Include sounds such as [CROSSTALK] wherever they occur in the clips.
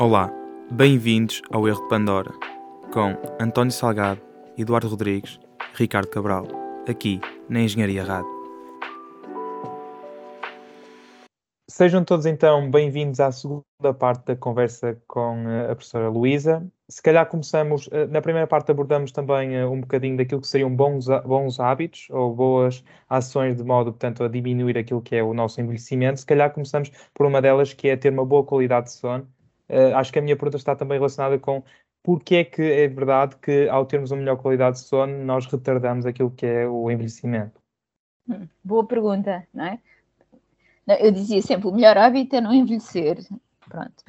Olá, bem-vindos ao Erro de Pandora, com António Salgado, Eduardo Rodrigues e Ricardo Cabral, aqui na Engenharia Rádio. Sejam todos então bem-vindos à segunda parte da conversa com eh, a professora Luísa. Se calhar começamos, eh, na primeira parte abordamos também eh, um bocadinho daquilo que seriam bons, bons hábitos ou boas ações de modo, portanto, a diminuir aquilo que é o nosso envelhecimento. Se calhar começamos por uma delas que é ter uma boa qualidade de sono uh, acho que a minha pergunta está também relacionada com porque é que é verdade que ao termos uma melhor qualidade de sono nós retardamos aquilo que é o envelhecimento? Hum, boa pergunta, não é? Eu dizia sempre, o melhor hábito é não envelhecer. Pronto. [LAUGHS]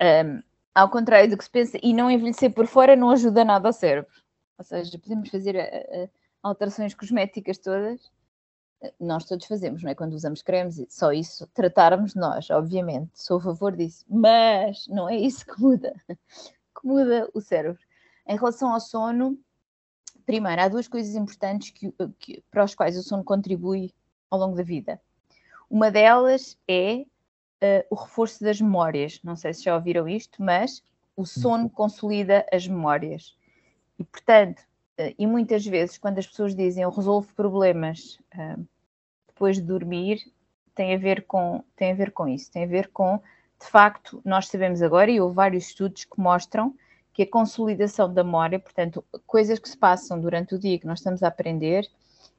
um, ao contrário do que se pensa, e não envelhecer por fora não ajuda nada ao cérebro. Ou seja, podemos fazer a, a, alterações cosméticas todas, nós todos fazemos, não é? Quando usamos cremes, só isso, tratarmos nós, obviamente, sou a favor disso, mas não é isso que muda, [LAUGHS] que muda o cérebro. Em relação ao sono, primeiro, há duas coisas importantes que, que, para as quais o sono contribui ao longo da vida. Uma delas é uh, o reforço das memórias. Não sei se já ouviram isto, mas o sono consolida as memórias. E, portanto, e muitas vezes, quando as pessoas dizem eu resolvo problemas uh, depois de dormir, tem a, ver com, tem a ver com isso, tem a ver com, de facto, nós sabemos agora, e houve vários estudos que mostram que a consolidação da memória, portanto, coisas que se passam durante o dia que nós estamos a aprender,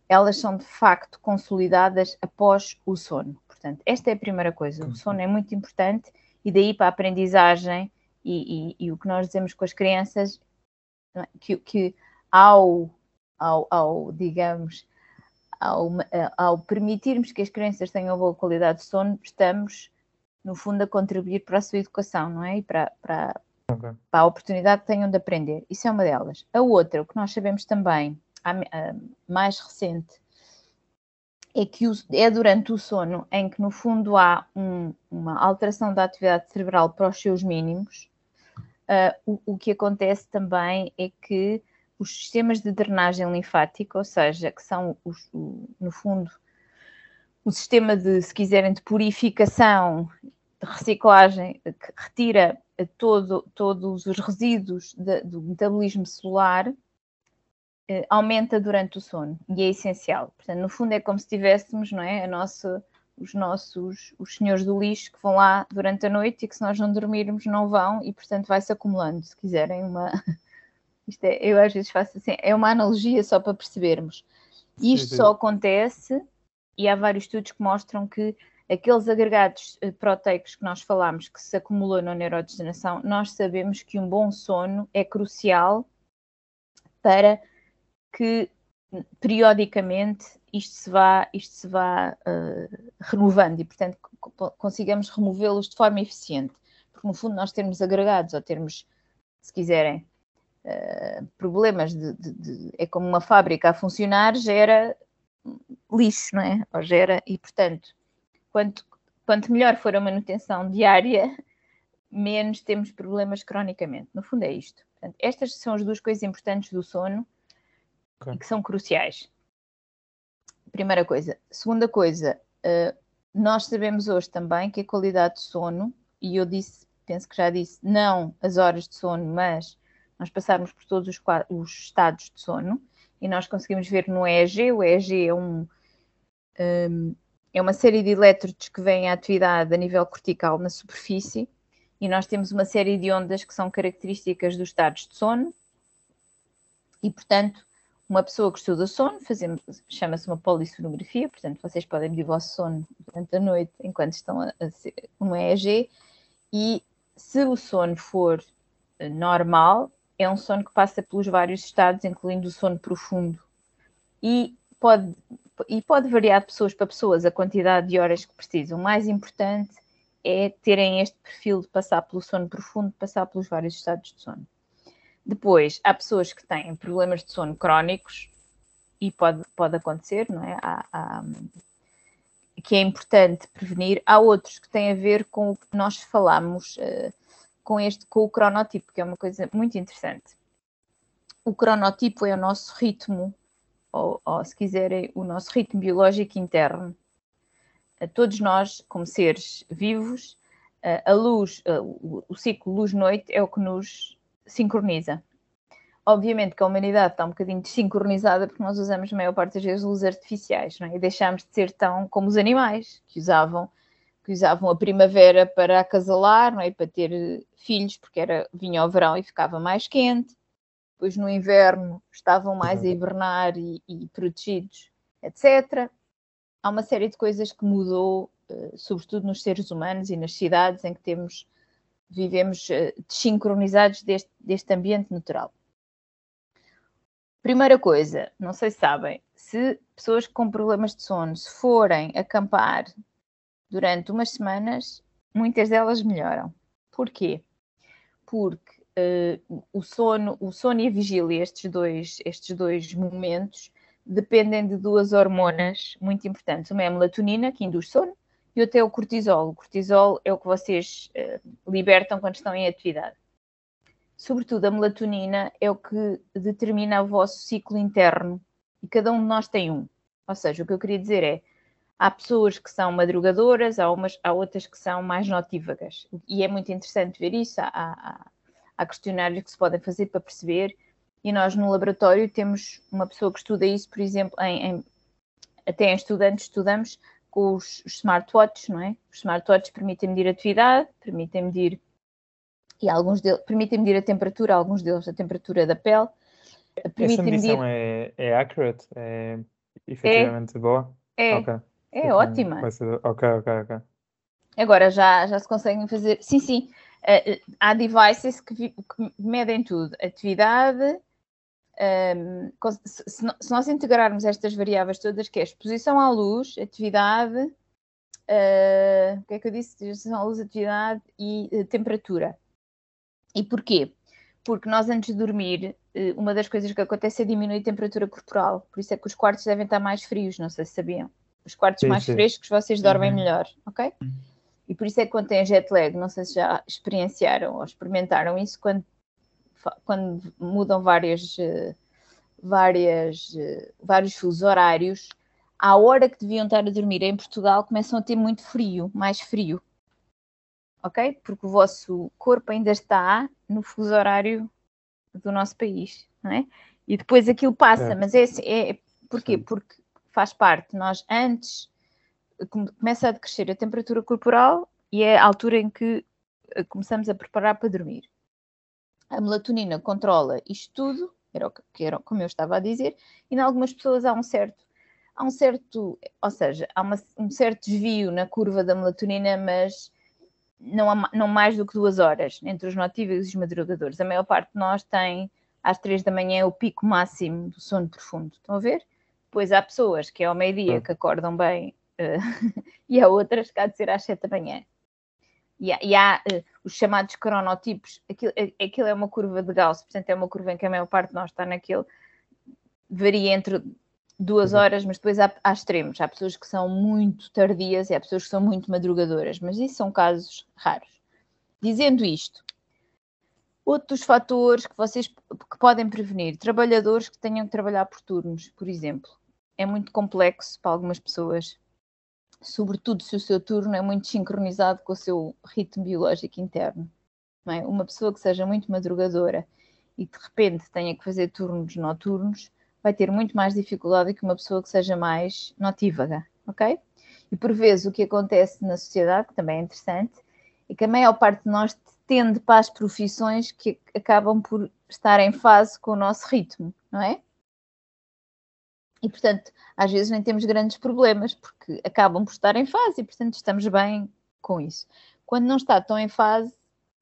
elas são de facto consolidadas após o sono. Portanto, esta é a primeira coisa. O sono é muito importante e daí para a aprendizagem e, e, e o que nós dizemos com as crianças, é? que, que ao, ao, ao digamos, ao, ao, permitirmos que as crianças tenham boa qualidade de sono, estamos, no fundo, a contribuir para a sua educação, não é? E para, para, okay. para a oportunidade que tenham de aprender. Isso é uma delas. A outra, o que nós sabemos também, a, a mais recente, é que o, é durante o sono em que, no fundo, há um, uma alteração da atividade cerebral para os seus mínimos. Uh, o, o que acontece também é que os sistemas de drenagem linfática, ou seja, que são, os, o, no fundo, o sistema de, se quiserem, de purificação, de reciclagem, que retira todo, todos os resíduos de, do metabolismo celular, eh, aumenta durante o sono e é essencial. Portanto, no fundo, é como se tivéssemos, não é, a nossa, os nossos, os senhores do lixo que vão lá durante a noite e que se nós não dormirmos não vão e, portanto, vai-se acumulando, se quiserem, uma isto é, eu às vezes faço assim, é uma analogia só para percebermos. Isto sim, sim. só acontece, e há vários estudos que mostram que aqueles agregados eh, proteicos que nós falamos que se acumulam na neurodegeneração, nós sabemos que um bom sono é crucial para que periodicamente isto se vá, isto se vá uh, renovando e, portanto, consigamos removê-los de forma eficiente. Porque, no fundo, nós termos agregados ou termos, se quiserem, uh, problemas de, de, de, É como uma fábrica a funcionar, gera lixo, não é? Ou gera, e portanto, quanto, quanto melhor for a manutenção diária, [LAUGHS] menos temos problemas cronicamente. No fundo, é isto. Portanto, estas são as duas coisas importantes do sono okay. e que são cruciais. Primeira coisa. Segunda coisa, uh, nós sabemos hoje também que a qualidade de sono, e eu disse, penso que já disse, não as horas de sono, mas nós passarmos por todos os, os estados de sono e nós conseguimos ver no EEG. O EEG é, um, um, é uma série de elétrodos que vêm à atividade a nível cortical na superfície e nós temos uma série de ondas que são características dos estados de sono e, portanto, uma pessoa que estuda sono, chama-se uma polissonografia, portanto, vocês podem medir o vosso sono durante a noite enquanto estão a, a um EEG e se o sono for eh, normal, é um sono que passa pelos vários estados, incluindo o sono profundo. E pode, e pode variar de pessoas para pessoas a quantidade de horas que precisam. O mais importante é terem este perfil de passar pelo sono profundo, passar pelos vários estados de sono. Depois, há pessoas que têm problemas de sono crónicos e pode, pode acontecer, não é? Há, há, que é importante prevenir. Há outros que têm a ver com o que nós falamos uh, com este, com o cronotipo, que é uma coisa muito interessante. O cronotipo é o nosso ritmo, ou, ou se quiserem, o nosso ritmo biológico interno. Todos nós, como seres vivos, a luz, o ciclo luz-noite é o que nos sincroniza. Obviamente que a humanidade está um bocadinho desincronizada porque nós usamos a maior parte das vezes luzes artificiais, não é? E deixámos de ser tão como os animais que usavam que usavam a primavera para acasalar, não é? para ter filhos, porque era, vinha o verão e ficava mais quente. Depois no inverno estavam mais a hibernar e, e protegidos, etc. Há uma série de coisas que mudou, uh, sobretudo nos seres humanos e nas cidades em que temos, vivemos uh, desincronizados deste, deste ambiente natural. Primeira coisa, não sei se sabem, se pessoas com problemas de sono, se forem acampar durante umas semanas, muitas delas melhoram. Porquê? Porque uh, o, sono, o sono e a vigília, estes dois, estes dois momentos, dependem de duas hormonas muito importantes. Uma é a melatonina, que induz sono, e outra é o cortisol. O cortisol é o que vocês uh, libertam quando estão em atividade. Sobretudo, a melatonina é o que determina o vosso ciclo interno, e cada um de nós tem um. Ou seja, o que eu queria dizer é, Há pessoas que são madrugadoras, há, umas, há outras que são mais notívagas. E é muito interessante ver isso. Há, há, há questionários que se podem fazer para perceber. E nós no laboratório temos uma pessoa que estuda isso, por exemplo, em, em, até em estudantes estudamos com os, os smartwatches, não é? Os smartwatches permitem medir a atividade, permitem medir e alguns deles permitem medir a temperatura, alguns deles a temperatura da pele. Essa medição medir... é, é accurate? É efetivamente é, boa? É. Okay. É ótima. Vai ser... Ok, ok, ok. Agora já, já se conseguem fazer. Sim, sim. Uh, há devices que, que, medem tudo. Atividade. Um, se, se, nós integrarmos estas variáveis todas, que é exposição à luz, atividade, uh, o que é que eu disse? Exposição à luz, atividade e uh, temperatura. E porquê? Porque nós antes de dormir, uma das coisas que acontece é diminuir a temperatura corporal. Por isso é que os quartos devem estar mais frios, não sei se sabiam os quartos sim, mais sim. frescos vocês dormem uhum. melhor, ok? E por isso é que quando têm jet lag, não sei se já experienciaram ou experimentaram isso, quando, quando mudam várias, eh, várias, eh, vários fusos horários, à hora que deviam estar a dormir em Portugal, começam a ter muito frio, mais frio. Ok? Porque o vosso corpo ainda está no fuso horário do nosso país, não é? E depois aquilo passa, é. mas é, é porquê? Porque faz parte. Nós antes começa a decrescer a temperatura corporal e é a altura em que eh, começamos a preparar para dormir. A melatonina controla isto tudo, era o que era como eu estava a dizer, e em algumas pessoas há um certo há um certo, ou seja, há uma, um certo desvio na curva da melatonina, mas não, há, não mais do que duas horas entre os notíveis e os madrugadores. A maior parte de nós tem às três da manhã o pico máximo do sono profundo. Estão a ver? Depois há pessoas que é ao meio-dia que acordam bem uh, [LAUGHS] e há outras que há de ser às sete da manhã. E há, e há uh, os chamados cronotipos, aquilo, eh, aquilo é uma curva de Gauss, portanto é uma curva em que a maior parte de nós está naquele, varia entre duas uhum. horas, mas depois há, há extremos. Há pessoas que são muito tardias e há pessoas que são muito madrugadoras, mas isso são casos raros. Dizendo isto, outros fatores que vocês que podem prevenir, trabalhadores que tenham que trabalhar por turnos, por exemplo é muito complexo para algumas pessoas, sobretudo se o seu turno é muito sincronizado com o seu ritmo biológico interno. É? Uma pessoa que seja muito madrugadora e de repente tenha que fazer turnos noturnos vai ter muito mais dificuldade que uma pessoa que seja mais notívaga, ok? E por vezes o que acontece na sociedade, que também é interessante, é que a maior parte de nós tende para as profissões que acabam por estar em fase com o nosso ritmo, não é? E, portanto, às vezes nem temos grandes problemas, porque acabam por estar em fase e, portanto, estamos bem com isso. Quando não está tão em fase,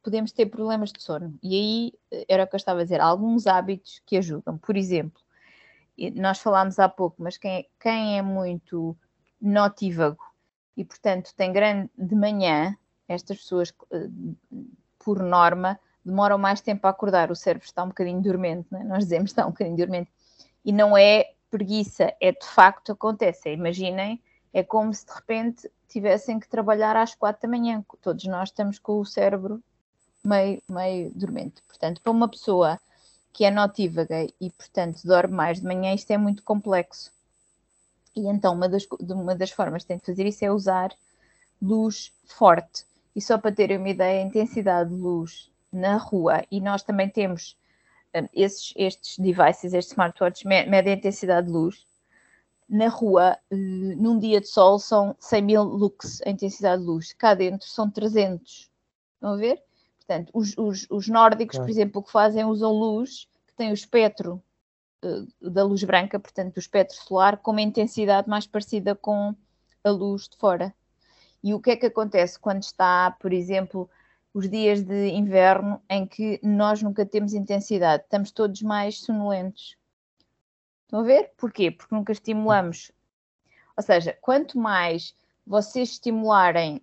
podemos ter problemas de sono. E aí, eh, era o que eu estava a dizer, alguns hábitos que ajudam. Por exemplo, nós falámos há pouco, mas quem quem é muito notívago e, portanto, tem grande de manhã, estas pessoas, eh, por norma, demoram mais tempo a acordar. O cérebro está um bocadinho dormente, é? nós dizemos está um bocadinho dormente. E não é preguiça é de facto acontece. Imaginem, é como se de repente tivessem que trabalhar às quatro da manhã. Todos nós estamos com o cérebro meio, meio dormente. Portanto, para uma pessoa que é notívaga e, portanto, dorme mais de manhã, isto é muito complexo. E então, uma das, uma das formas que tem de fazer isso é usar luz forte. E só para terem uma ideia, a intensidade de luz na rua, e nós também temos esses, estes devices, estes smartwatches, medem a intensidade de luz. Na rua, uh, num dia de sol, são 100 mil lux a intensidade de luz. Cá dentro são 300. Estão a ver? Portanto, os, os, os nórdicos, por exemplo, o que fazem, usam luz que tem o espectro uh, da luz branca, portanto, do espectro solar, com uma intensidade mais parecida com a luz de fora. E o que é que acontece quando está, por exemplo, os dias de inverno em que nós nunca temos intensidade? Estamos todos mais sonolentos. Estão a ver? Porquê? Porque nunca estimulamos. Ou seja, quanto mais vocês estimularem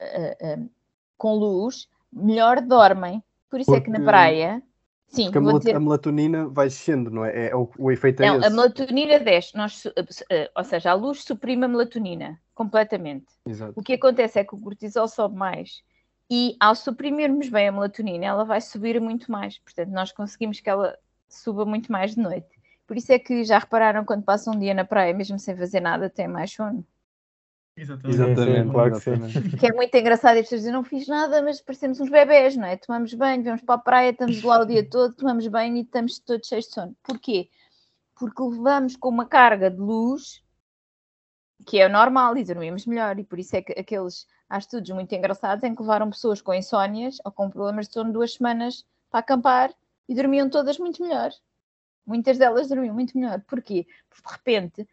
uh, uh, com luz, melhor dormem. Por isso Porque... é que na praia. Sim, Porque a, dizer... a, melatonina vai descendo, não é? é, é o, o, efeito é não, esse. a melatonina desce, nós, ou seja, a luz suprime a melatonina completamente. Exato. O que acontece é que o cortisol sobe mais e ao suprimirmos bem a melatonina, ela vai subir muito mais. Portanto, nós conseguimos que ela suba muito mais de noite. Por isso é que já repararam quando passam um dia na praia, mesmo sem fazer nada, tem mais sono. Exatamente, Exatamente claro que sim. Que é muito engraçado e as pessoas dizem, não fiz nada, mas parecemos uns bebés, não é? Tomamos banho, vamos para a praia, estamos lá o dia todo, tomamos banho e estamos todos cheios de sono. Porquê? Porque levamos com uma carga de luz que é normal e dormimos melhor. E por isso é que aqueles há estudos muito engraçados em que levaram pessoas com insónias ou com problemas de sono duas semanas para acampar e dormiam todas muito melhor. Muitas delas dormiam muito melhor. Porquê? Porque de repente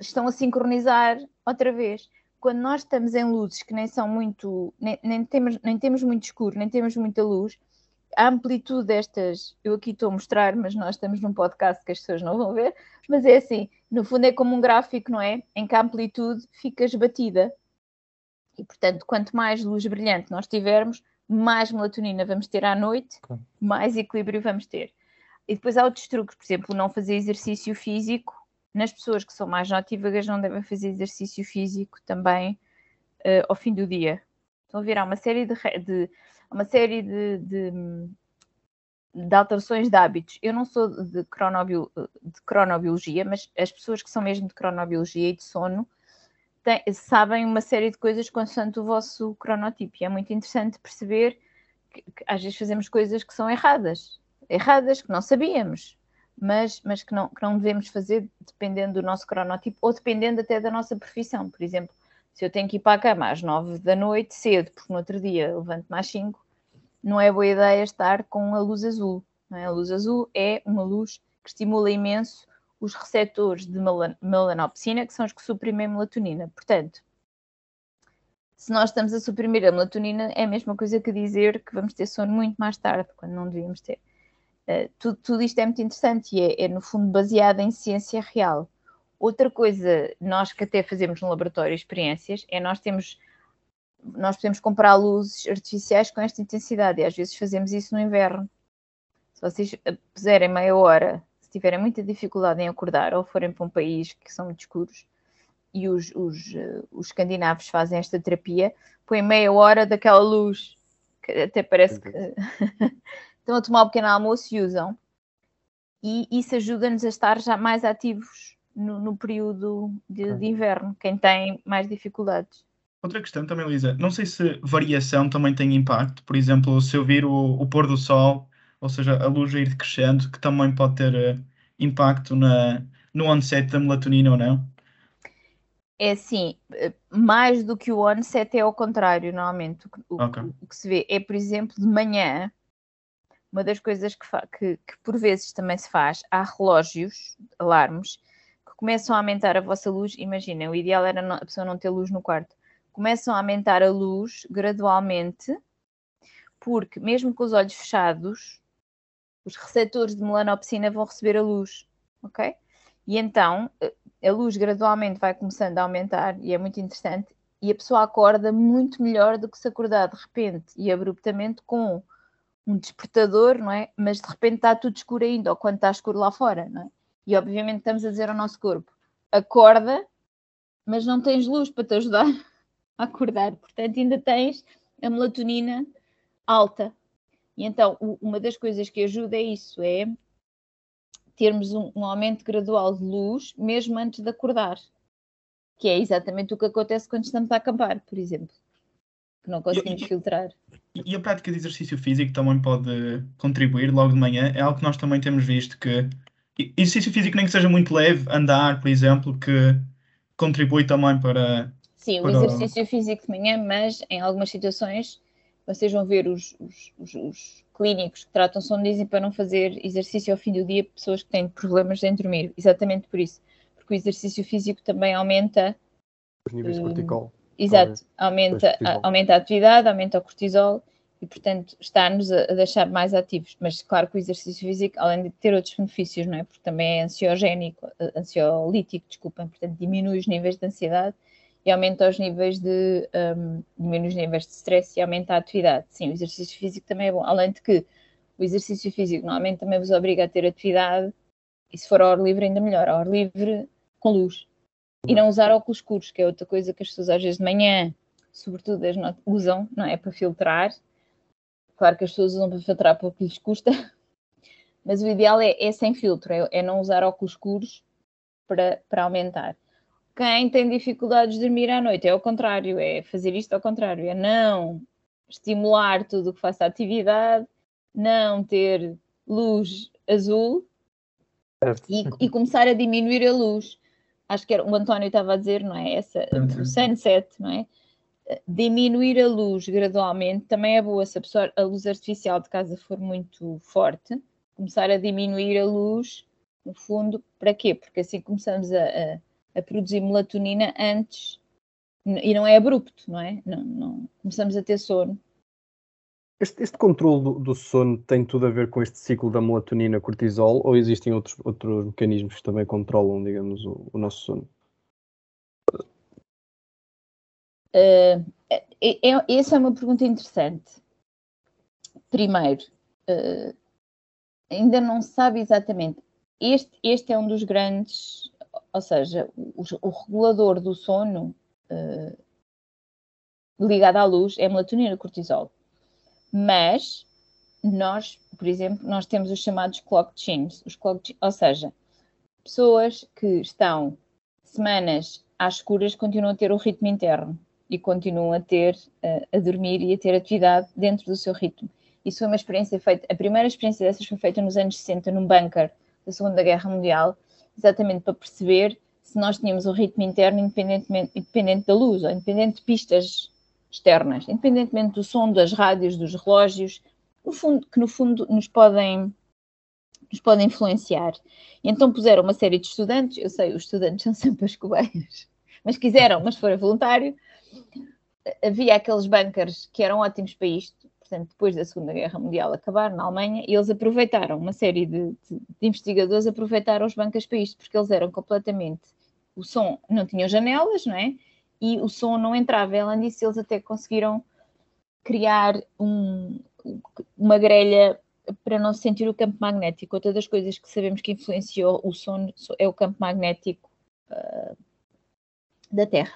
estão a sincronizar outra vez. Quando nós estamos em luzes que nem são muito, nem, nem, temos, nem temos muito escuro, nem temos muita luz, a amplitude destas, eu aqui estou a mostrar, mas nós estamos num podcast que as pessoas não vão ver, mas é assim, no fundo é como um gráfico, não é? Em que a amplitude fica esbatida. E portanto, quanto mais luz brilhante nós tivermos, mais melatonina vamos ter à noite, okay. mais equilíbrio vamos ter. E depois há outros truques, por exemplo, não fazer exercício físico. Nas pessoas que são mais notívagas, não devem fazer exercício físico também uh, ao fim do dia. Estão a ver, há uma série de, de uma série de, de, de, alterações de hábitos. Eu não sou de, cronobio, de cronobiologia, mas as pessoas que são mesmo de cronobiologia e de sono sabem uma série de coisas consoante o vosso cronotipo. E é muito interessante perceber que, que, às vezes fazemos coisas que são erradas, erradas, que não sabíamos, mas, mas que, não, que não devemos fazer dependendo do nosso cronotipo ou dependendo até da nossa profissão. Por exemplo, se eu tenho que ir para a cama às nove da noite, cedo, porque no outro dia levanto mais cinco, não é boa ideia estar com a luz azul. É? A luz azul é uma luz que estimula imenso os receptores de melanopsina, que são os que suprimem melatonina. Portanto, se nós estamos a suprimir a melatonina, é a mesma coisa que dizer que vamos ter sono muito mais tarde, quando não devíamos ter. Uh, tudo, tudo, isto é muito interessante e é, é, no fundo, baseado em ciência real. Outra coisa, nós que até fazemos no laboratório experiências, é nós temos nós podemos comprar luzes artificiais com esta intensidade e às vezes fazemos isso no inverno. Se vocês puserem meia hora, se tiverem muita dificuldade em acordar ou forem para um país que são muito escuros e os, os, os escandinavos fazem esta terapia, põem meia hora daquela luz que até parece que [LAUGHS] estão a tomar um pequeno almoço e usam. E isso ajuda-nos a estar já mais ativos no, no período de, de, inverno, quem tem mais dificuldades. Outra questão também, Lisa, não sei se variação também tem impacto, por exemplo, se eu vir o, o pôr do sol, ou seja, a luz ir crescendo, que também pode ter uh, impacto na, no onset da melatonina ou não? É assim, eh, mais do que o onset é ao contrário, normalmente. O, okay. o, o que se vê é, por exemplo, de manhã, uma das coisas que, que, que, por vezes também se faz, há relógios, alarmes, que começam a aumentar a vossa luz. Imaginem, o ideal era a pessoa não ter luz no quarto. Começam a aumentar a luz gradualmente, porque mesmo com os olhos fechados, os receptores de melanopsina vão receber a luz, ok? E então eh, a luz gradualmente vai começando a aumentar e é muito interessante. E a pessoa acorda muito melhor do que se acordar de repente e abruptamente com um despertador, não é? Mas de repente está tudo escuro ainda, ou quando está escuro lá fora, não é? E obviamente estamos a dizer ao nosso corpo: acorda, mas não tens luz para te ajudar [LAUGHS] a acordar. Portanto, ainda tens a melatonina alta. E então, uma das coisas que ajuda é isso: é termos um, um aumento gradual de luz, mesmo antes de acordar. Que é exatamente o que acontece quando estamos a acampar, por exemplo. que não conseguimos e, filtrar. E a prática de exercício físico também pode contribuir logo de manhã. É algo que nós também temos visto que exercício físico nem que seja muito leve, andar, por exemplo, que contribui também para. Sim, para... o exercício físico de manhã, mas em algumas situações vocês vão ver os, os, os, os clínicos que tratam dizem para não fazer exercício ao fim do dia pessoas que têm problemas em dormir, exatamente por isso, porque o exercício físico também aumenta os níveis de cortisol. Exato, aumenta, a, aumenta a atividade, aumenta o cortisol e, portanto, está-nos a, a, deixar mais ativos. Mas, claro que o exercício físico, além de ter outros benefícios, não é? Porque também é ansiogénico, ansiolítico, desculpem, portanto, diminui os níveis de ansiedade e aumenta os níveis de, um, diminui os níveis de stress e aumenta a atividade. Sim, o exercício físico também é bom. Além de que o exercício físico normalmente também vos obriga a ter atividade e se for ao ar livre ainda melhor, ao ar livre com luz. E não usar óculos escuros, que é outra coisa que as pessoas às vezes de manhã, sobretudo, as usam, não é? Para filtrar. Claro que as pessoas usam para filtrar porque lhes custa, [LAUGHS] mas o ideal é, é sem filtro, é, é, não usar óculos escuros para, para aumentar. Quem tem dificuldades de dormir à noite é o contrário, é fazer isto ao contrário, é não estimular tudo o que faça atividade, não ter luz azul e, e, começar a diminuir a luz acho que era, o António estava a dizer, não é? Essa, o sunset, não é? Diminuir a luz gradualmente também é boa. Se a, pessoa, a luz artificial de casa for muito forte, começar a diminuir a luz, no fundo, para quê? Porque assim começamos a, a, a produzir melatonina antes e não é abrupto, não é? Não, não, começamos a ter sono. Este, este controle do, do, sono tem tudo a ver com este ciclo da melatonina-cortisol ou existem outros, outros mecanismos que também controlam, digamos, o, o nosso sono? Uh, é, é, essa é uma pergunta interessante. Primeiro, uh, ainda não sabe exatamente. Este, este é um dos grandes, ou seja, o, o regulador do sono uh, ligado à luz é a melatonina cortisol mas nós, por exemplo, nós temos os chamados clock genes, os clock, ou seja, pessoas que estão semanas às escuras continuam a ter o ritmo interno e continuam a ter uh, a dormir e a ter atividade dentro do seu ritmo. Isso foi uma experiência feita, a primeira experiência dessas foi feita nos anos 60 num bunker da Segunda Guerra Mundial, exatamente para perceber se nós tínhamos o ritmo interno independentemente, independente da luz, ou independente de pistas externas, independentemente do som das rádios, dos relógios, no fundo, que no fundo nos podem, nos podem influenciar. E então puseram uma série de estudantes, eu sei, os estudantes [LAUGHS] são sempre as cobaias, mas quiseram, mas foram voluntário. Havia aqueles bunkers que eram ótimos para isto, portanto, depois da Segunda Guerra Mundial acabar na Alemanha, e eles aproveitaram, uma série de, de, de investigadores aproveitaram os bunkers para isto, porque eles eram completamente. O som não tinham janelas, não é? e o som não entrava. Além disso, eles até conseguiram criar um, uma grelha para não se sentir o campo magnético. Outra das coisas que sabemos que influenciou o som é o campo magnético uh, da Terra.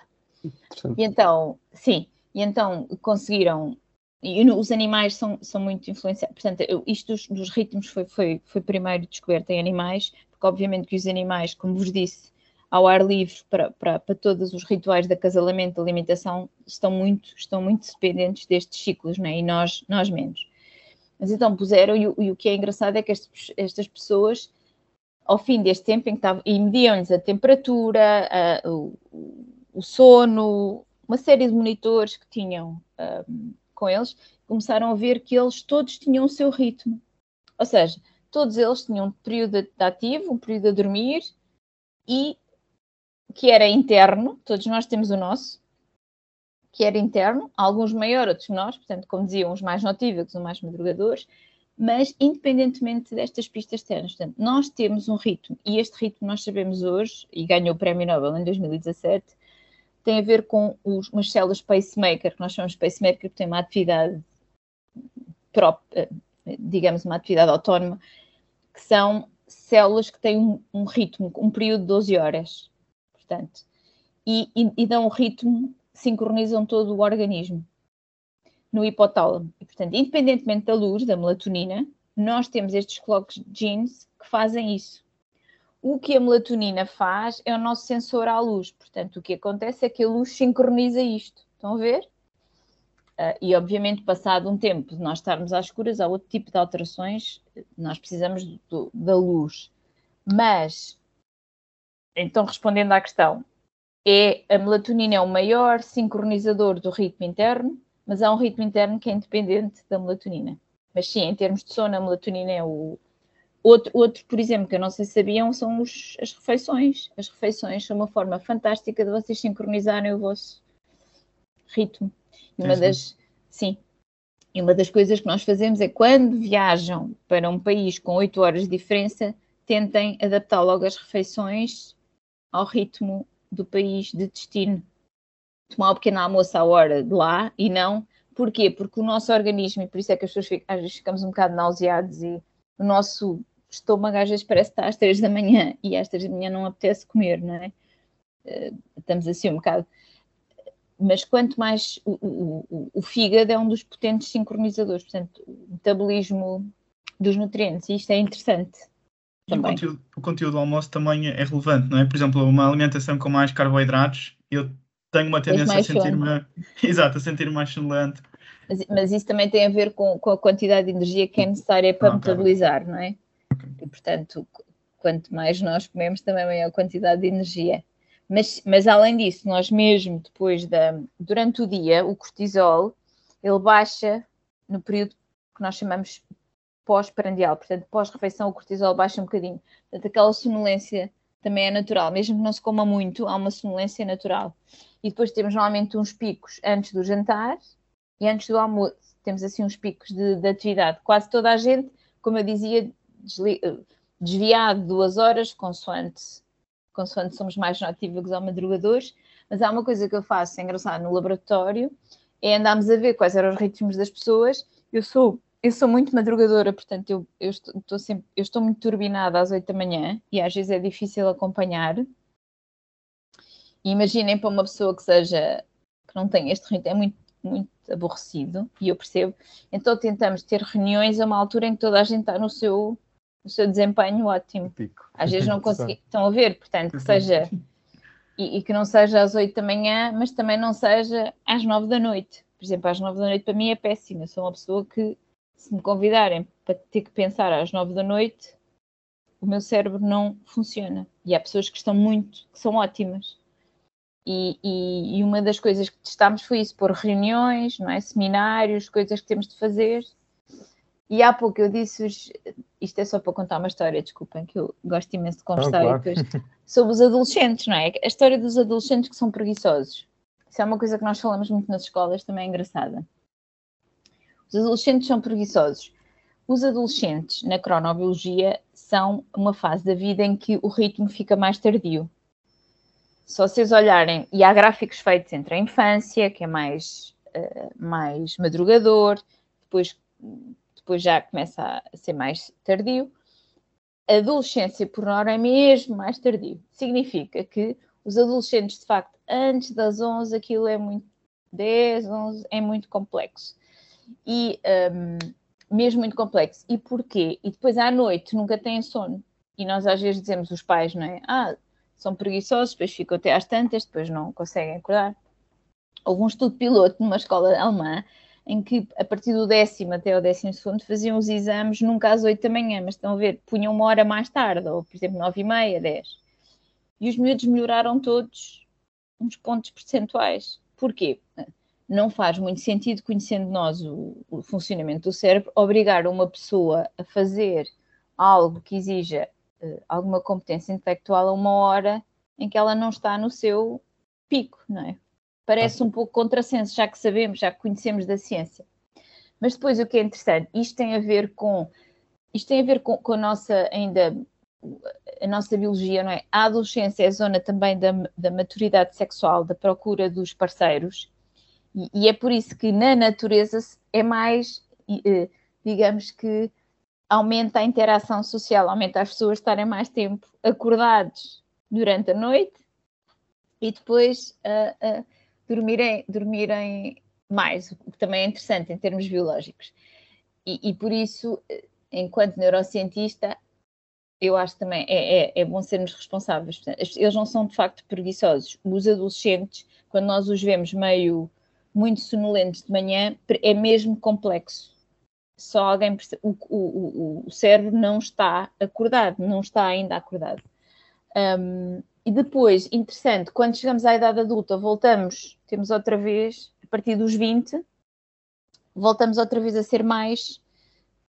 E então, sim, e então conseguiram. E os animais são, são muito influenciados. Portanto, isto dos, dos ritmos foi, foi, foi primeiro descoberto em animais, porque obviamente que os animais, como vos disse, ao ar livre para, para, para todos os rituais de acasalamento, de alimentação, estão muito, estão muito dependentes destes ciclos, né? e nós, nós menos. Mas então puseram, e, e o que é engraçado é que estas, estas pessoas, ao fim deste tempo, em que estavam, e mediam-lhes a temperatura, a, o, o, sono, uma série de monitores que tinham um, com eles, começaram a ver que eles todos tinham o seu ritmo. Ou seja, todos eles tinham um período de ativo, um período a dormir e que era interno, todos nós temos o nosso, que era interno, alguns maior, outros menores, portanto, como diziam, uns mais notívicos, uns mais madrugadores, mas independentemente destas pistas externas, portanto, nós temos um ritmo, e este ritmo nós sabemos hoje, e ganhou o Prémio Nobel em 2017, tem a ver com os, umas células pacemaker, que nós chamamos de pacemaker, que tem uma atividade própria, digamos, uma atividade autónoma, que são células que têm um, um ritmo, um período de 12 horas portanto, e, e, e dão o ritmo, sincronizam todo o organismo no hipotálamo. E, portanto, independentemente da luz, da melatonina, nós temos estes clock genes que fazem isso. O que a melatonina faz é o nosso sensor à luz. Portanto, o que acontece é que a luz sincroniza isto. Estão a ver? Uh, e obviamente, passado um tempo de nós estarmos às escuras, há outro tipo de alterações, nós precisamos do, da luz. Mas, então respondendo à questão, é a melatonina é o maior sincronizador do ritmo interno, mas há um ritmo interno que é independente da melatonina. Mas sim, em termos de sono, a melatonina é o. Outro, outro por exemplo, que eu não sei se sabiam, são os, as refeições. As refeições são uma forma fantástica de vocês sincronizarem o vosso ritmo. E uma das. Sim. E uma das coisas que nós fazemos é quando viajam para um país com 8 horas de diferença, tentem adaptar logo as refeições ao ritmo do país de destino. Tomar o pequeno almoço à hora de lá e não. Porquê? Porque o nosso organismo, e por isso é que as pessoas ficam, às vezes ficamos um bocado nauseados e o nosso estômago às vezes parece estar às três da manhã e às três da manhã não apetece comer, não é? Eh, estamos assim um bocado. Mas quanto mais o, o, o, fígado é um dos potentes sincronizadores, portanto, o metabolismo dos nutrientes, e isto é interessante. E o conteúdo, o conteúdo do almoço também é relevante, não é? Por exemplo, uma alimentação com mais carboidratos, eu tenho uma tendência a sentir-me [LAUGHS] exato, a sentir mais sonolento. Mas, mas, isso também tem a ver com, com, a quantidade de energia que é necessária para ah, metabolizar, não é? E portanto, quanto mais nós comemos, também maior quantidade de energia. Mas, mas além disso, nós mesmo depois da durante o dia, o cortisol ele baixa no período que nós chamamos pós-prandial, portanto, pós-refeição o cortisol baixa um bocadinho. Portanto, aquela sonolência também é natural, mesmo que não se coma muito, há uma sonolência natural. E depois temos normalmente uns picos antes do jantar e antes do almoço. Temos assim uns picos de, de atividade. Quase toda a gente, como eu dizia, desviado duas horas, consoante, consoante somos mais notívagos ou madrugadores. Mas há uma coisa que eu faço, é engraçado, no laboratório, é andarmos a ver quais eram os ritmos das pessoas. Eu sou eu sou muito madrugadora, portanto, eu, eu, estou, sempre, eu estou muito turbinada às 8 da manhã e às vezes é difícil acompanhar. E imaginem para uma pessoa que seja que não tem este ritmo, é muito, muito aborrecido, e eu percebo. Então tentamos ter reuniões a uma altura em que toda a gente está no seu, no seu desempenho ótimo. Pico. Às vezes não [LAUGHS] consegui. Estão a ver, portanto, que seja. E, e, que não seja às 8 da manhã, mas também não seja às 9 da noite. Por exemplo, às 9 da noite para mim é péssimo. Eu sou uma pessoa que se me convidarem para ter que pensar às nove da noite, o meu cérebro não funciona. E há pessoas que estão muito, que são ótimas. E, e, e uma das coisas que testámos foi isso, por reuniões, não é? seminários, coisas que temos de fazer. E há pouco eu disse, isto é só para contar uma história, desculpem, que eu gosto imenso de conversar claro. depois, sobre os adolescentes, não é? A história dos adolescentes que são preguiçosos. Isso é uma coisa que nós falamos muito nas escolas, também é engraçada. Os adolescentes são preguiçosos. Os adolescentes, na cronobiologia, são uma fase da vida em que o ritmo fica mais tardio. Se vocês olharem, e há gráficos feitos entre a infância, que é mais, uh, mais madrugador, depois, depois já começa a ser mais tardio. Adolescência, por norma, é mesmo mais tardio. Significa que os adolescentes, de facto, antes das 11, aquilo é muito. 10, 11, é muito complexo e um, mesmo muito complexo. E porquê? E depois à noite nunca têm sono. E nós às vezes dizemos, os pais, não é? Ah, são preguiçosos, depois ficam até às tantas, depois não conseguem acordar. Houve um estudo piloto numa escola alemã em que a partir do décimo até o décimo segundo faziam os exames nunca às oito da manhã, mas estão a ver, punham uma hora mais tarde, ou por exemplo nove e meia, dez. E os miúdos melhoraram todos uns pontos percentuais. Porquê? não faz muito sentido, conhecendo nós o, o, funcionamento do cérebro, obrigar uma pessoa a fazer algo que exija uh, alguma competência intelectual a uma hora em que ela não está no seu pico, não é? Parece um pouco contrassenso, já que sabemos, já que conhecemos da ciência. Mas depois o que é interessante, isto tem a ver com isto tem a ver com, com a nossa ainda a nossa biologia, não é? A adolescência é a zona também da, da maturidade sexual, da procura dos parceiros, e, é por isso que na natureza é mais, eh, digamos que aumenta a interação social, aumenta as pessoas estarem mais tempo acordados durante a noite e depois uh, uh, dormirem, dormirem mais, o que também é interessante em termos biológicos. E, e por isso, enquanto neurocientista, eu acho também é, é, é bom sermos responsáveis. Eles não são de facto preguiçosos. Os adolescentes, quando nós os vemos meio muito sonolentos de manhã, é mesmo complexo. Só alguém o, o, o cérebro não está acordado, não está ainda acordado. Um, e depois, interessante, quando chegamos à idade adulta, voltamos, temos outra vez, a partir dos 20, voltamos outra vez a ser mais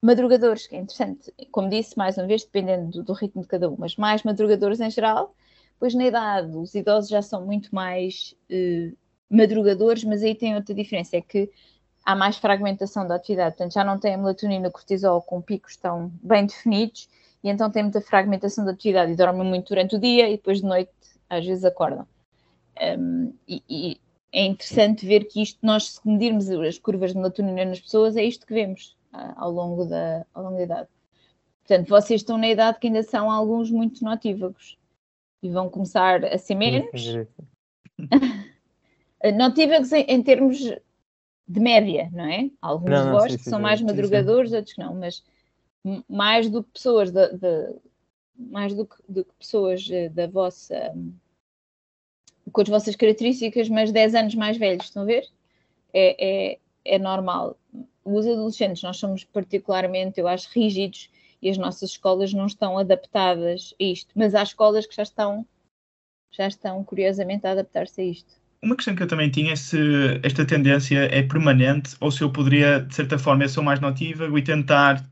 madrugadores, que é interessante. Como disse, mais uma vez, dependendo do, do ritmo de cada um, mas mais madrugadores em geral. Pois na idade, os idosos já são muito mais uh, madrugadores, mas aí tem outra diferença, é que há mais fragmentação da atividade, portanto já não tem a melatonina e cortisol com picos tão bem definidos, e então tem muita fragmentação da atividade e dormem muito durante o dia e depois de noite às vezes acordam. Um, e, e, é interessante ver que isto, nós se medirmos as curvas de melatonina nas pessoas, é isto que vemos ao, longo da, ao longo da idade. Portanto, vocês estão na idade que ainda são alguns muito notívagos e vão começar a ser menos. [LAUGHS] notívagos em, em, termos de média, não é? Alguns não, de vós sim, que sim, são sim, mais madrugadores, outros que não, mas mais do que pessoas de, de mais do que, do que, pessoas eh, da vossa com as vossas características, mas 10 anos mais velhos, estão a ver? É, é, é normal os adolescentes, nós somos particularmente, eu acho, rígidos e as nossas escolas não estão adaptadas a isto, mas há escolas que já estão, já estão curiosamente a adaptar-se a isto. Uma questão que eu também tinha é se esta tendência é permanente ou se eu poderia, de certa forma, eu sou mais notívago e tentar,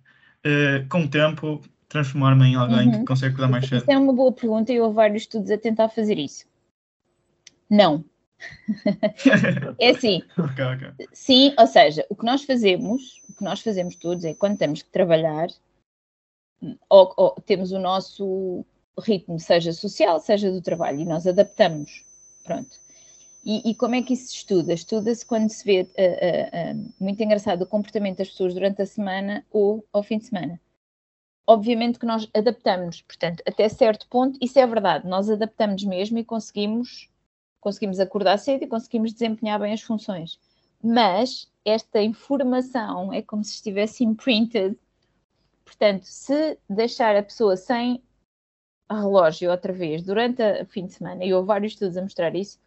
uh, com o tempo, transformar-me em alguém uhum. que consegue cuidar mais cedo. Isso é uma boa pergunta e houve vários estudos a tentar fazer isso. Não, [LAUGHS] é assim. Okay, okay. Sim, ou seja, o que nós fazemos, o que nós fazemos todos é quando temos que trabalhar, ou, ou temos o nosso ritmo, seja social, seja do trabalho, e nós adaptamos. Pronto. E, e como é que isso se estuda? Estuda-se quando se vê, uh, uh, uh, muito engraçado, o comportamento das pessoas durante a semana ou ao fim de semana. Obviamente que nós adaptamos, portanto, até certo ponto, isso é verdade, nós adaptamos mesmo e conseguimos conseguimos acordar cedo e conseguimos desempenhar bem as funções. Mas esta informação é como se estivesse imprinted. Portanto, se deixar a pessoa sem relógio outra vez durante o fim de semana, e houve vários estudos a mostrar isso,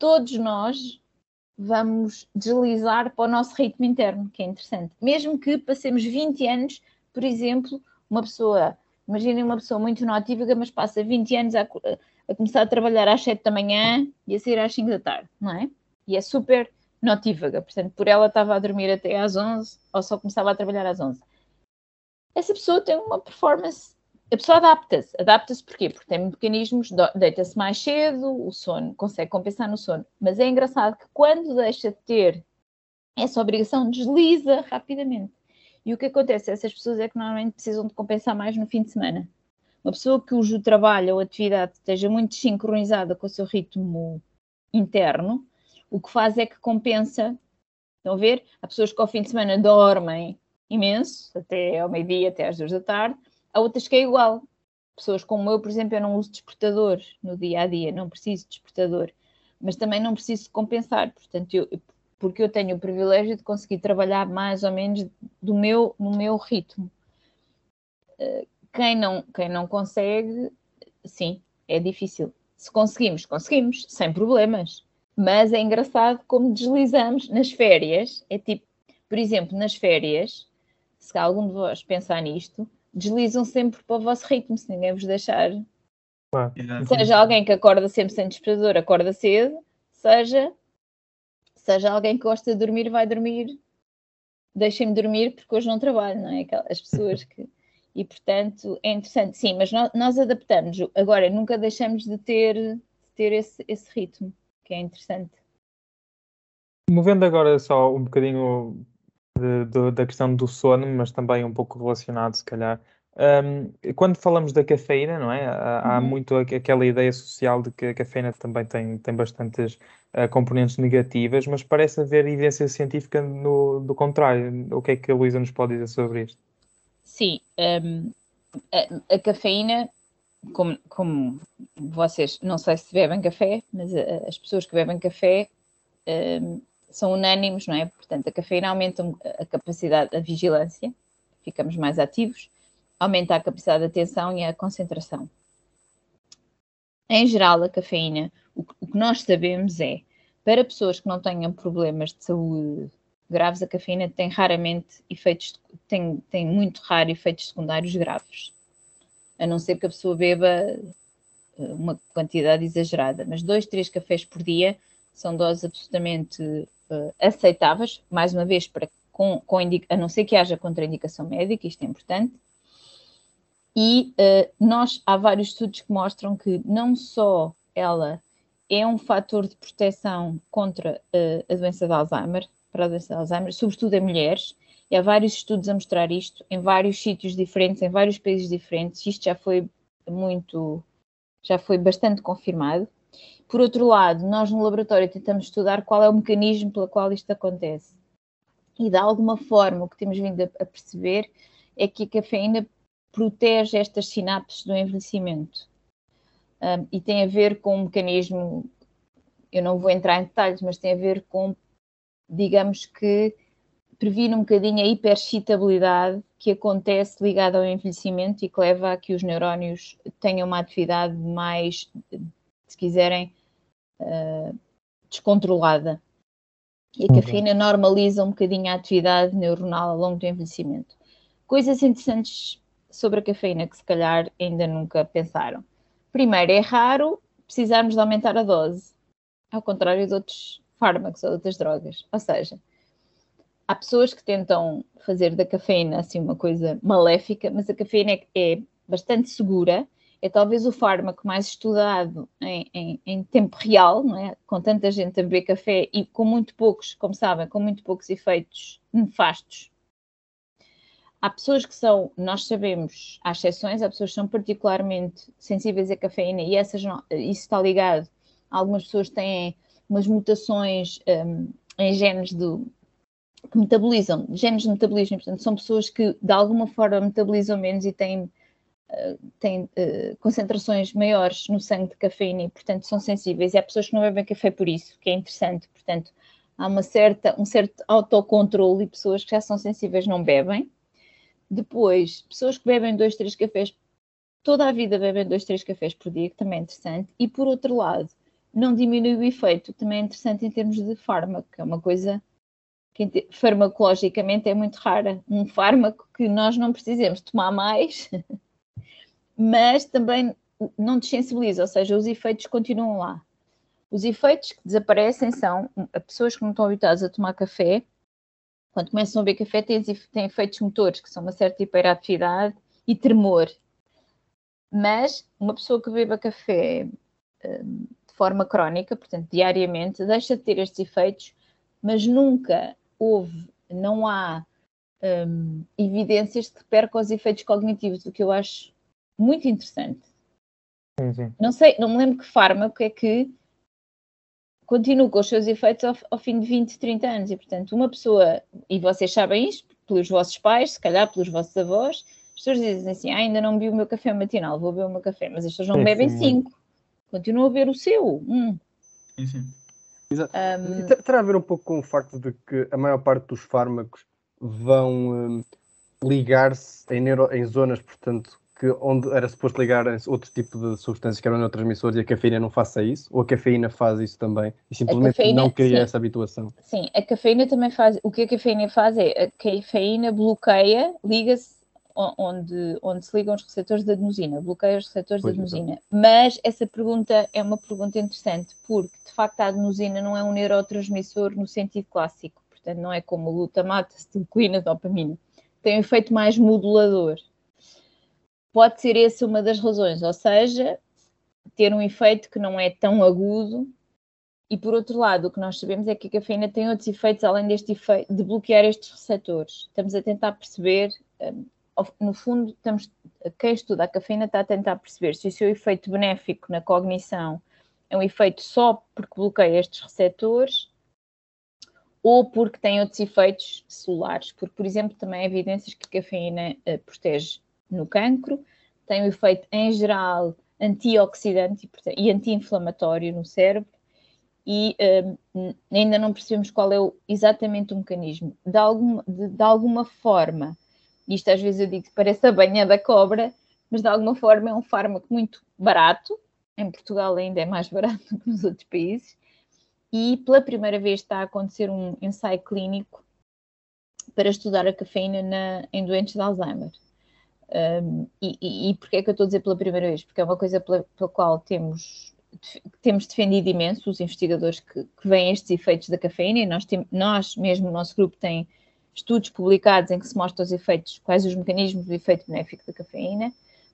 todos nós vamos deslizar para o nosso ritmo interno, que é interessante. Mesmo que passemos 20 anos, por exemplo, uma pessoa, imaginem uma pessoa muito notívaga, mas passa 20 anos a, a começar a trabalhar às 7 da manhã e a sair às 5 da tarde, não é? E é super notívaga, portanto, por ela estava a dormir até às 11 ou só começava a trabalhar às 11. Essa pessoa tem uma performance, a pessoa adapta-se. Adapta-se porquê? Porque tem mecanismos, deita-se mais cedo, o sono, consegue compensar no sono. Mas é engraçado que quando deixa de ter essa obrigação, desliza rapidamente. E o que acontece a essas pessoas é que normalmente precisam de compensar mais no fim de semana. Uma pessoa cujo trabalho ou atividade esteja muito sincronizada com o seu ritmo interno, o que faz é que compensa. Estão a ver? Há pessoas que ao fim de semana dormem imenso, até ao meio-dia, até às duas da tarde. Há outras que é igual. Pessoas como eu, por exemplo, eu não uso despertador no dia a dia, não preciso de despertador, mas também não preciso compensar. Portanto, eu, porque eu tenho o privilégio de conseguir trabalhar mais ou menos do meu, no meu ritmo. Uh, quem não, quem não consegue, sim, é difícil. Se conseguimos, conseguimos, sem problemas. Mas é engraçado como deslizamos nas férias. É tipo, por exemplo, nas férias, se algum de vós pensar nisto, deslizam sempre para o vosso ritmo, se ninguém vos deixar. Ah, seja alguém que acorda sempre sem despertador, acorda cedo, seja, seja alguém que gosta de dormir, vai dormir. Deixem-me dormir porque hoje não trabalho, não é? As pessoas que [LAUGHS] e portanto é interessante, sim, mas nós, nós adaptamos. Agora, nunca deixamos de ter, de ter esse, esse ritmo, que é interessante. Movendo agora só um bocadinho de, de, da questão do sono, mas também um pouco relacionado, se calhar. Um, quando falamos da cafeína, não é? Há, uhum. muito aquela ideia social de que a cafeína também tem, tem bastantes uh, componentes negativas, mas parece haver evidência científica no, do contrário. O que é que a Luísa nos pode dizer sobre isto? Sim, um, a, a, cafeína, como, como, vocês não sei se bebem café, mas a, as pessoas que bebem café um, são unânimes, não é? Portanto, a cafeína aumenta a capacidade, a vigilância, ficamos mais ativos, aumenta a capacidade de atenção e a concentração. Em geral, a cafeína, o, o que nós sabemos é para pessoas que não tenham problemas de saúde graves, a cafeína tem raramente efeitos, tem, tem muito raro efeitos secundários graves. A não ser que a pessoa beba eh, uma quantidade exagerada, mas dois, três cafés por dia são doses absolutamente uh, aceitáveis, mais uma vez, para, com, com a não ser que haja contraindicação médica, isto é importante. E uh, nós, há vários estudos que mostram que não só ela é um fator de proteção contra uh, a doença de Alzheimer, para a doença de Alzheimer, sobretudo em mulheres, e há vários estudos a mostrar isto em vários sítios diferentes, em vários países diferentes. Isto já foi muito, já foi bastante confirmado. Por outro lado, nós no laboratório tentamos estudar qual é o mecanismo pelo qual isto acontece. E de alguma forma o que temos vindo a, perceber é que a cafeína protege estas sinapses do envelhecimento. Um, e tem a ver com um mecanismo, eu não vou entrar em detalhes, mas tem a ver com, digamos que, previne um bocadinho a hiperexcitabilidade que acontece ligada ao envelhecimento e que leva a que os neurónios tenham uma atividade mais, se quiserem, uh, descontrolada. E a cafeína normaliza um bocadinho a atividade neuronal ao longo do envelhecimento. Coisas interessantes sobre a cafeína que se calhar ainda nunca pensaram. Primeiro, é raro precisarmos de aumentar a dose, ao contrário de outros fármacos ou outras drogas. Ou seja, há pessoas que tentam fazer da cafeína assim uma coisa maléfica, mas a cafeína é bastante segura é talvez o fármaco mais estudado em, em, em, tempo real, não é? com tanta gente a beber café e com muito poucos, como sabem, com muito poucos efeitos nefastos. Há pessoas que são, nós sabemos, há exceções, há pessoas que são particularmente sensíveis à cafeína e essas não, isso está ligado. Algumas pessoas têm umas mutações um, em genes do, que metabolizam, genes de metabolismo, portanto, são pessoas que de alguma forma metabolizam menos e têm têm uh, concentrações maiores no sangue de cafeína e, portanto, são sensíveis. E há pessoas que não bebem café por isso, que é interessante. Portanto, há uma certa, um certo autocontrole e pessoas que já são sensíveis não bebem. Depois, pessoas que bebem dois, três cafés, toda a vida bebem dois, três cafés por dia, que também é interessante. E, por outro lado, não diminui o efeito, também é interessante em termos de fármaco, que é uma coisa que farmacologicamente é muito rara. Um fármaco que nós não precisemos tomar mais [LAUGHS] mas também não desensibiliza, ou seja, os efeitos continuam lá. Os efeitos que desaparecem são pessoas que não estão habituadas a tomar café, quando começam a beber café, têm, efeitos motores, que são uma certa hiperatividade e tremor. Mas uma pessoa que beba café hum, de forma crónica, portanto, diariamente, deixa de ter estes efeitos, mas nunca houve, não há hum, evidências que perca os efeitos cognitivos, o que eu acho muito interessante. Sim, sim. Não sei, não me lembro que fármaco é que continua com os seus efeitos ao, ao, fim de 20, 30 anos. E, portanto, uma pessoa, e vocês sabem isto, pelos vossos pais, se calhar pelos vossos avós, as pessoas dizem assim: ah, ainda não bebi o meu café matinal, vou beber o meu café, mas as pessoas não sim, bebem 5, continuam a beber o seu. Hum. Sim, sim. Exato. Um... terá a ver um pouco com o facto de que a maior parte dos fármacos vão um, ligar-se em, neuro... em zonas, portanto, que onde era suposto ligar outro tipo de substâncias que eram neurotransmissores e a cafeína não faça isso? Ou a cafeína faz isso também e simplesmente cafeína, não cria sim. essa habituação? Sim, a cafeína também faz. O que a cafeína faz é a cafeína bloqueia, liga-se onde, onde se ligam os receptores de adenosina, bloqueia os receptores pois de adenosina. Então. Mas essa pergunta é uma pergunta interessante, porque de facto a adenosina não é um neurotransmissor no sentido clássico, portanto não é como o glutamato, acetilcolina, dopamina. Tem um efeito mais modulador pode ser essa uma das razões, ou seja, ter um efeito que não é tão agudo. E por outro lado, o que nós sabemos é que a cafeína tem outros efeitos além deste efeito de bloquear estes receptores. Estamos a tentar perceber, hum, no fundo, estamos, quem estuda a cafeína está a tentar perceber se o seu efeito benéfico na cognição é um efeito só porque bloqueia estes receptores ou porque tem outros efeitos celulares, porque, por exemplo, também há evidências que a cafeína uh, protege no cancro, tem um efeito, em geral, antioxidante e anti-inflamatório no cérebro, e um, ainda não percebemos qual é o, exatamente o mecanismo. De, algum, de, de, alguma forma, isto às vezes eu digo que parece a banha da cobra, mas de alguma forma é um fármaco muito barato, em Portugal ainda é mais barato [LAUGHS] que nos outros países, e pela primeira vez está a acontecer um ensaio clínico para estudar a cafeína na, em doentes de Alzheimer. Um, e, e, e porquê é que eu estou a dizer pela primeira vez? Porque é uma coisa pela, pela qual temos, temos defendido imenso os investigadores que, que veem estes efeitos da cafeína e nós, tem, nós mesmo, o nosso grupo tem estudos publicados em que se mostram os efeitos, quais os mecanismos do efeito benéfico da cafeína,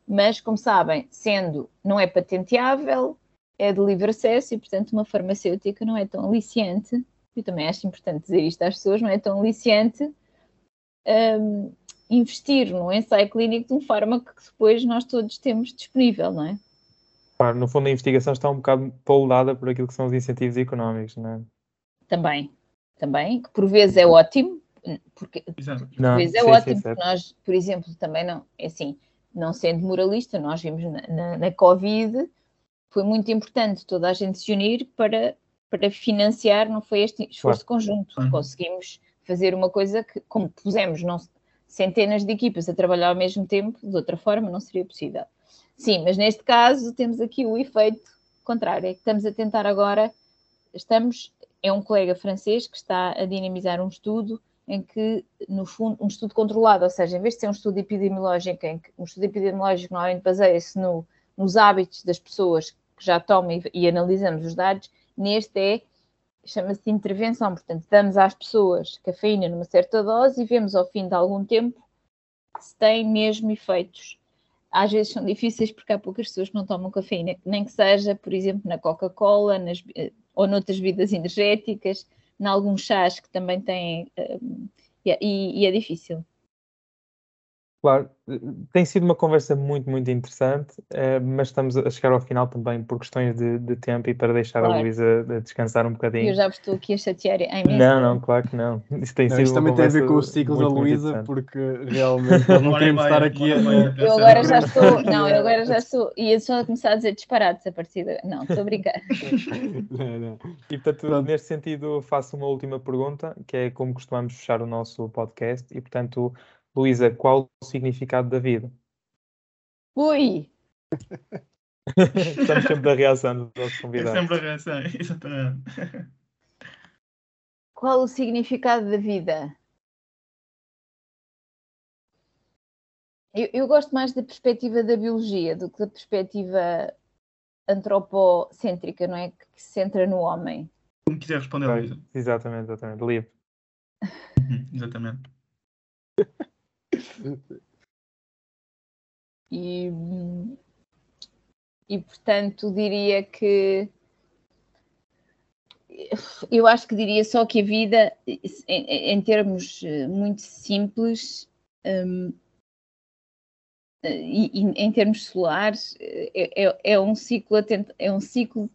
mas como sabem, sendo não é patenteável, é de livre acesso e, portanto, uma farmacêutica não é tão aliciante, eu também acho importante dizer isto às pessoas, não é tão aliciante um, investir num ensaio clínico de um fármaco que depois nós todos temos disponível, não é? Claro, no fundo a investigação está um bocado poldada por aquilo que são os incentivos económicos, não é? Também, também, que por vezes é ótimo, porque Exato. por não, vezes é sim, ótimo, sim, porque nós, por exemplo, também não, é assim, não sendo moralista, nós vimos na, na, na Covid, foi muito importante toda a gente se unir para, para financiar, não foi este esforço claro. conjunto, uhum. conseguimos fazer uma coisa que, como pusemos não, centenas de equipas a trabalhar ao mesmo tempo, de outra forma não seria possível. Sim, mas neste caso temos aqui o efeito contrário, é que estamos a tentar agora, estamos, é um colega francês que está a dinamizar um estudo em que, no fundo, um estudo controlado, ou seja, em vez de ser um estudo epidemiológico, em que um estudo epidemiológico normalmente baseia-se no, nos hábitos das pessoas que já tomam e, e analisamos os dados, neste é chama-se intervenção, portanto, damos às pessoas cafeína numa certa dose e vemos ao fim de algum tempo se tem mesmo efeitos. Às vezes são difíceis porque há poucas pessoas que não tomam cafeína, nem que seja, por exemplo, na Coca-Cola ou noutras bebidas energéticas, em alguns chás que também têm, um, e, e é difícil. Claro, tem sido uma conversa muito, muito interessante, eh, mas estamos a chegar ao final também por questões de, de tempo e para deixar claro. a Luísa descansar um bocadinho. Eu já estou aqui a chatear a imenso. Não, não, claro que não. Isso tem não, sido isto também tem a ver com os ciclos da Luísa, porque realmente não queremos estar aqui a... Eu agora já estou, não, eu agora já estou, ia só começar a dizer disparates a partir de... Não, estou a brincar. [LAUGHS] não, não. E portanto, neste sentido, faço uma última pergunta, que é como costumamos fechar o nosso podcast, e portanto Luísa, qual o significado da vida? Ui! [LAUGHS] [LAUGHS] Estamos sempre da reação dos nossos convidados. É sempre a reação, [LAUGHS] exatamente. Qual o significado da vida? Eu, eu, gosto mais da perspectiva da biologia do que da perspectiva antropocêntrica, não é? Que, se centra no homem. Como quiser responder, Luísa. Exatamente, exatamente. Livre. Exatamente. E, e portanto diria que eu acho que diria só que a vida, em, em termos eh, muito simples, um, e, e, em termos solares, é, é, é um ciclo, é um ciclo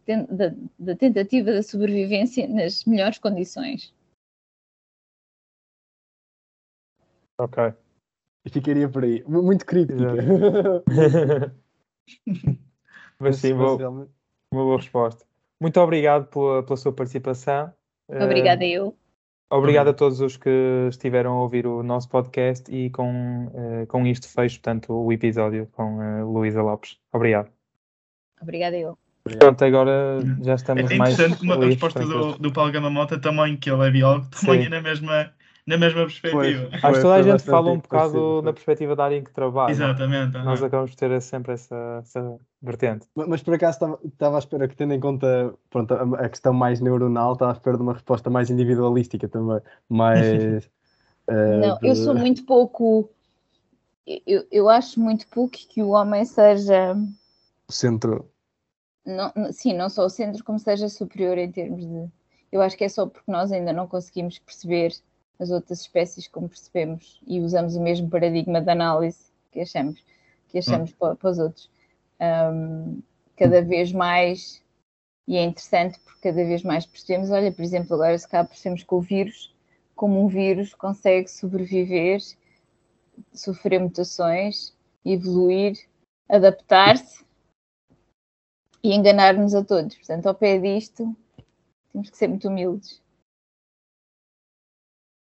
da tentativa da sobrevivência nas melhores condições. Ok. E ficaria por aí. Muito críptica. [LAUGHS] Mas sim, boa, uma boa resposta. Muito obrigado pela, pela sua participação. Obrigada uh, eu. Obrigado a todos os que estiveram a ouvir o nosso podcast e com, uh, com isto fecho, portanto, o episódio com uh, Luísa Lopes. Obrigado. Obrigada eu. Pronto, agora já estamos é mais. É interessante como a resposta do, do Paulo Gamamota também, que ele é biólogo, também é na mesma na mesma perspectiva. Pois, Acho que toda a gente fala um bocado na perspectiva da área em que trabalha. Exatamente. Nós acabamos de ter sempre essa, essa vertente. Mas, mas, por acaso estava, à espera que, tendo em conta pronto, a, a, questão mais neuronal, estava à espera de uma resposta mais individualística também. Mas. uh, [LAUGHS] Não, de... eu sou muito pouco. Eu, eu acho muito pouco que o homem seja. O centro. Não, sim, não só o centro, como seja superior em termos de. Eu acho que é só porque nós ainda não conseguimos perceber as outras espécies, como percebemos, e usamos o mesmo paradigma de análise que achamos, que achamos hum. para, para, os outros. Um, cada vez mais, e é interessante porque cada vez mais percebemos, olha, por exemplo, agora se cá percebemos que o vírus, como um vírus consegue sobreviver, sofrer mutações, evoluir, adaptar-se e enganar-nos a todos. Portanto, ao pé disto, temos que ser muito humildes.